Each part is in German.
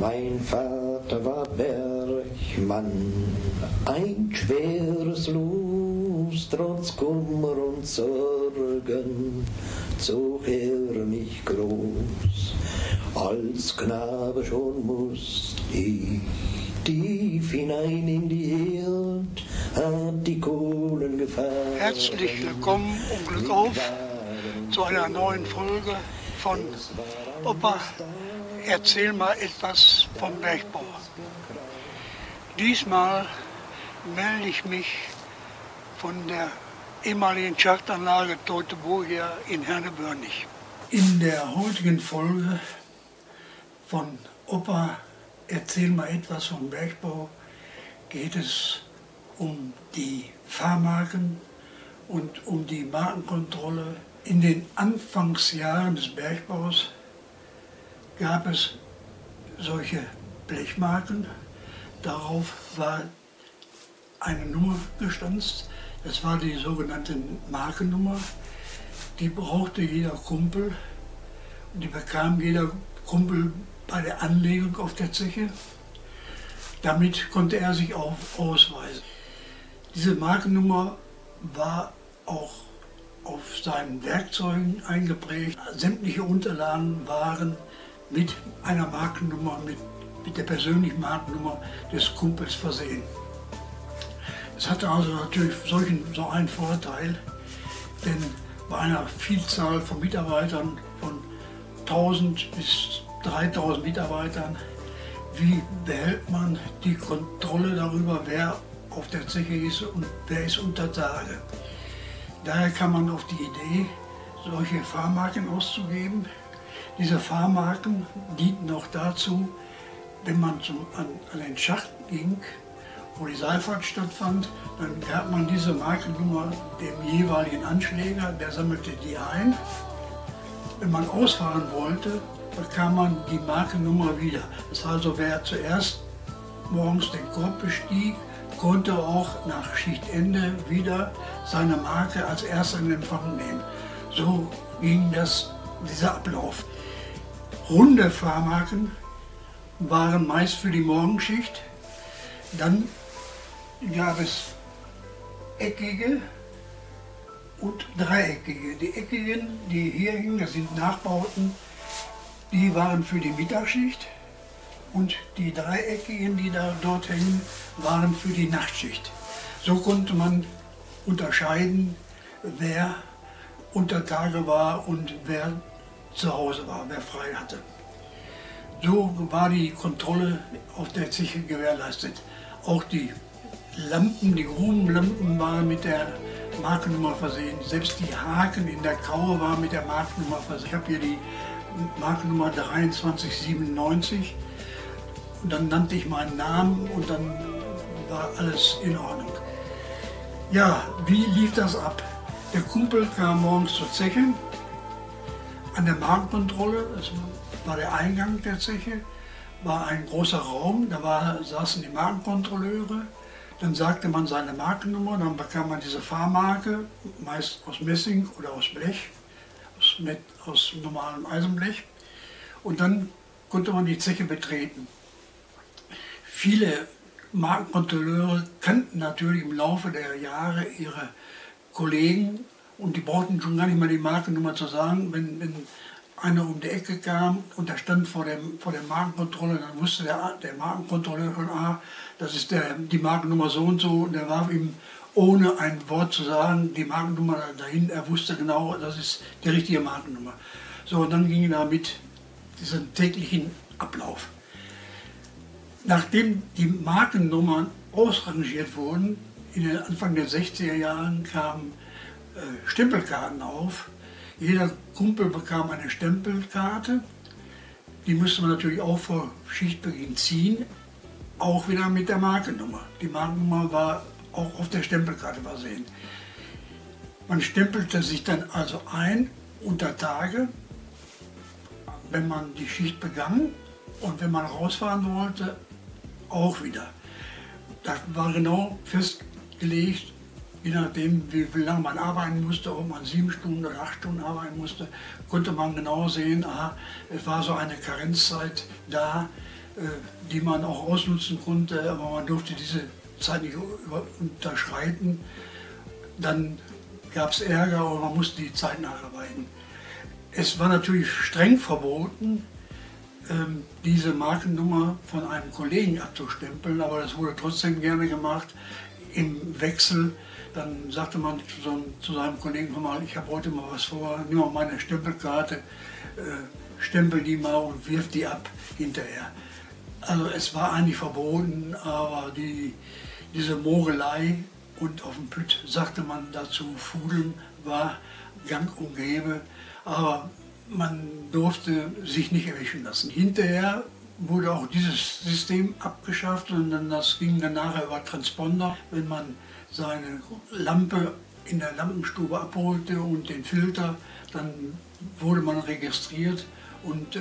Mein Vater war Bergmann, ein schweres Los, trotz Kummer und Sorgen zog er mich groß. Als Knabe schon musst ich tief hinein in die Erd, hab die Kohlen gefahren. Herzlich willkommen und Glück auf zu einer neuen Folge von Opa, erzähl mal etwas vom Bergbau. Diesmal melde ich mich von der ehemaligen Schachtanlage Teutoburgia in Hernebörnig. In der heutigen Folge von Opa, erzähl mal etwas vom Bergbau, geht es um die Fahrmarken und um die Markenkontrolle in den Anfangsjahren des Bergbaus gab es solche Blechmarken. Darauf war eine Nummer gestanzt. Das war die sogenannte Markennummer. Die brauchte jeder Kumpel. Und die bekam jeder Kumpel bei der Anlegung auf der Zeche. Damit konnte er sich auch ausweisen. Diese Markennummer war auch auf seinen Werkzeugen eingeprägt. Sämtliche Unterlagen waren mit einer Markennummer, mit, mit der persönlichen Markennummer des Kumpels versehen. Es hatte also natürlich solchen, so einen Vorteil, denn bei einer Vielzahl von Mitarbeitern, von 1000 bis 3000 Mitarbeitern, wie behält man die Kontrolle darüber, wer auf der Zeche ist und wer ist unter Tage. Daher kam man auf die Idee, solche Fahrmarken auszugeben. Diese Fahrmarken dienten auch dazu, wenn man zum, an, an den Schacht ging, wo die Seilfahrt stattfand, dann gab man diese Markennummer dem jeweiligen Anschläger, der sammelte die ein. Wenn man ausfahren wollte, bekam man die Markennummer wieder. Das heißt also, wer zuerst morgens den Korb bestieg, konnte auch nach Schichtende wieder seine Marke als erster in Empfang nehmen. So ging das, dieser Ablauf. Runde Fahrmarken waren meist für die Morgenschicht. Dann gab es eckige und dreieckige. Die eckigen, die hier hingen, das sind Nachbauten, die waren für die Mittagsschicht und die dreieckigen, die da dort hängen, waren für die Nachtschicht. So konnte man unterscheiden, wer unter Tage war und wer zu Hause war, wer frei hatte. So war die Kontrolle auf der Zeche gewährleistet. Auch die Lampen, die Grubenlampen waren mit der Markennummer versehen. Selbst die Haken in der Kaue waren mit der Markennummer versehen. Ich habe hier die Markennummer 2397 und dann nannte ich meinen Namen und dann war alles in Ordnung. Ja, wie lief das ab? Der Kumpel kam morgens zur Zeche, an der Marktkontrolle, das war der Eingang der Zeche, war ein großer Raum, da war, saßen die Markenkontrolleure, dann sagte man seine Markennummer, dann bekam man diese Fahrmarke, meist aus Messing oder aus Blech, aus, mit, aus normalem Eisenblech, und dann konnte man die Zeche betreten. Viele Markenkontrolleure kannten natürlich im Laufe der Jahre ihre Kollegen und die brauchten schon gar nicht mal die Markennummer zu sagen. Wenn, wenn einer um die Ecke kam und der stand vor, dem, vor der Markenkontrolle, dann wusste der, der Markenkontrolleur schon, ah, das ist der, die Markennummer so und so. Und der warf ihm ohne ein Wort zu sagen die Markennummer dahin. Er wusste genau, das ist die richtige Markennummer. So, und dann ging er mit diesem täglichen Ablauf. Nachdem die Markennummern ausrangiert wurden, in den Anfang der 60er Jahren kamen äh, Stempelkarten auf. Jeder Kumpel bekam eine Stempelkarte. Die musste man natürlich auch vor Schichtbeginn ziehen, auch wieder mit der Markennummer. Die Markennummer war auch auf der Stempelkarte versehen. Man stempelte sich dann also ein unter Tage, wenn man die Schicht begann und wenn man rausfahren wollte, auch wieder. Das war genau festgelegt, je nachdem, wie, wie lange man arbeiten musste, ob man sieben Stunden oder acht Stunden arbeiten musste, konnte man genau sehen, aha, es war so eine Karenzzeit da, äh, die man auch ausnutzen konnte, aber man durfte diese Zeit nicht unterschreiten. Dann gab es Ärger und man musste die Zeit nacharbeiten. Es war natürlich streng verboten, ähm, diese Markennummer von einem Kollegen abzustempeln, aber das wurde trotzdem gerne gemacht im Wechsel. Dann sagte man zu, so, zu seinem Kollegen, mal, ich habe heute mal was vor, nimm mal meine Stempelkarte, äh, stempel die mal und wirf die ab hinterher. Also es war eigentlich verboten, aber die, diese Mogelei und auf dem Püt sagte man dazu, Fudeln war gang und gäbe, aber man durfte sich nicht erwischen lassen. Hinterher wurde auch dieses System abgeschafft und dann, das ging dann nachher über Transponder, wenn man seine Lampe in der Lampenstube abholte und den Filter, dann wurde man registriert und äh,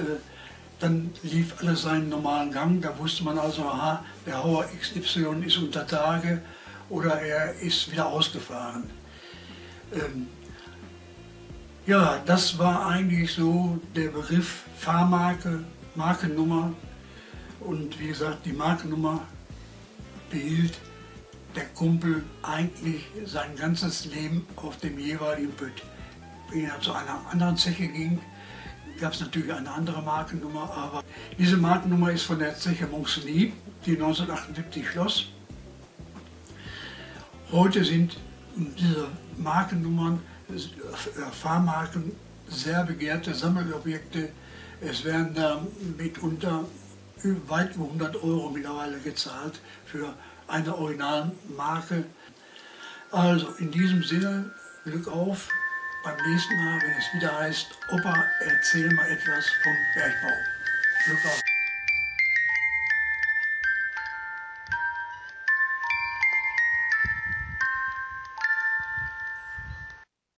dann lief alles seinen normalen Gang. Da wusste man also, aha, der Hauer XY ist unter Tage oder er ist wieder ausgefahren. Ähm, ja, das war eigentlich so der Begriff Fahrmarke, Markennummer. Und wie gesagt, die Markennummer behielt der Kumpel eigentlich sein ganzes Leben auf dem jeweiligen Pütt. Wenn er zu einer anderen Zeche ging, gab es natürlich eine andere Markennummer, aber diese Markennummer ist von der Zeche Monsigny, die 1978 schloss. Heute sind diese Markennummern, Fahrmarken, sehr begehrte Sammelobjekte. Es werden da mitunter weit über 100 Euro mittlerweile gezahlt für eine Originalmarke. Also in diesem Sinne, Glück auf beim nächsten Mal, wenn es wieder heißt, Opa, erzähl mal etwas vom Bergbau. Glück auf.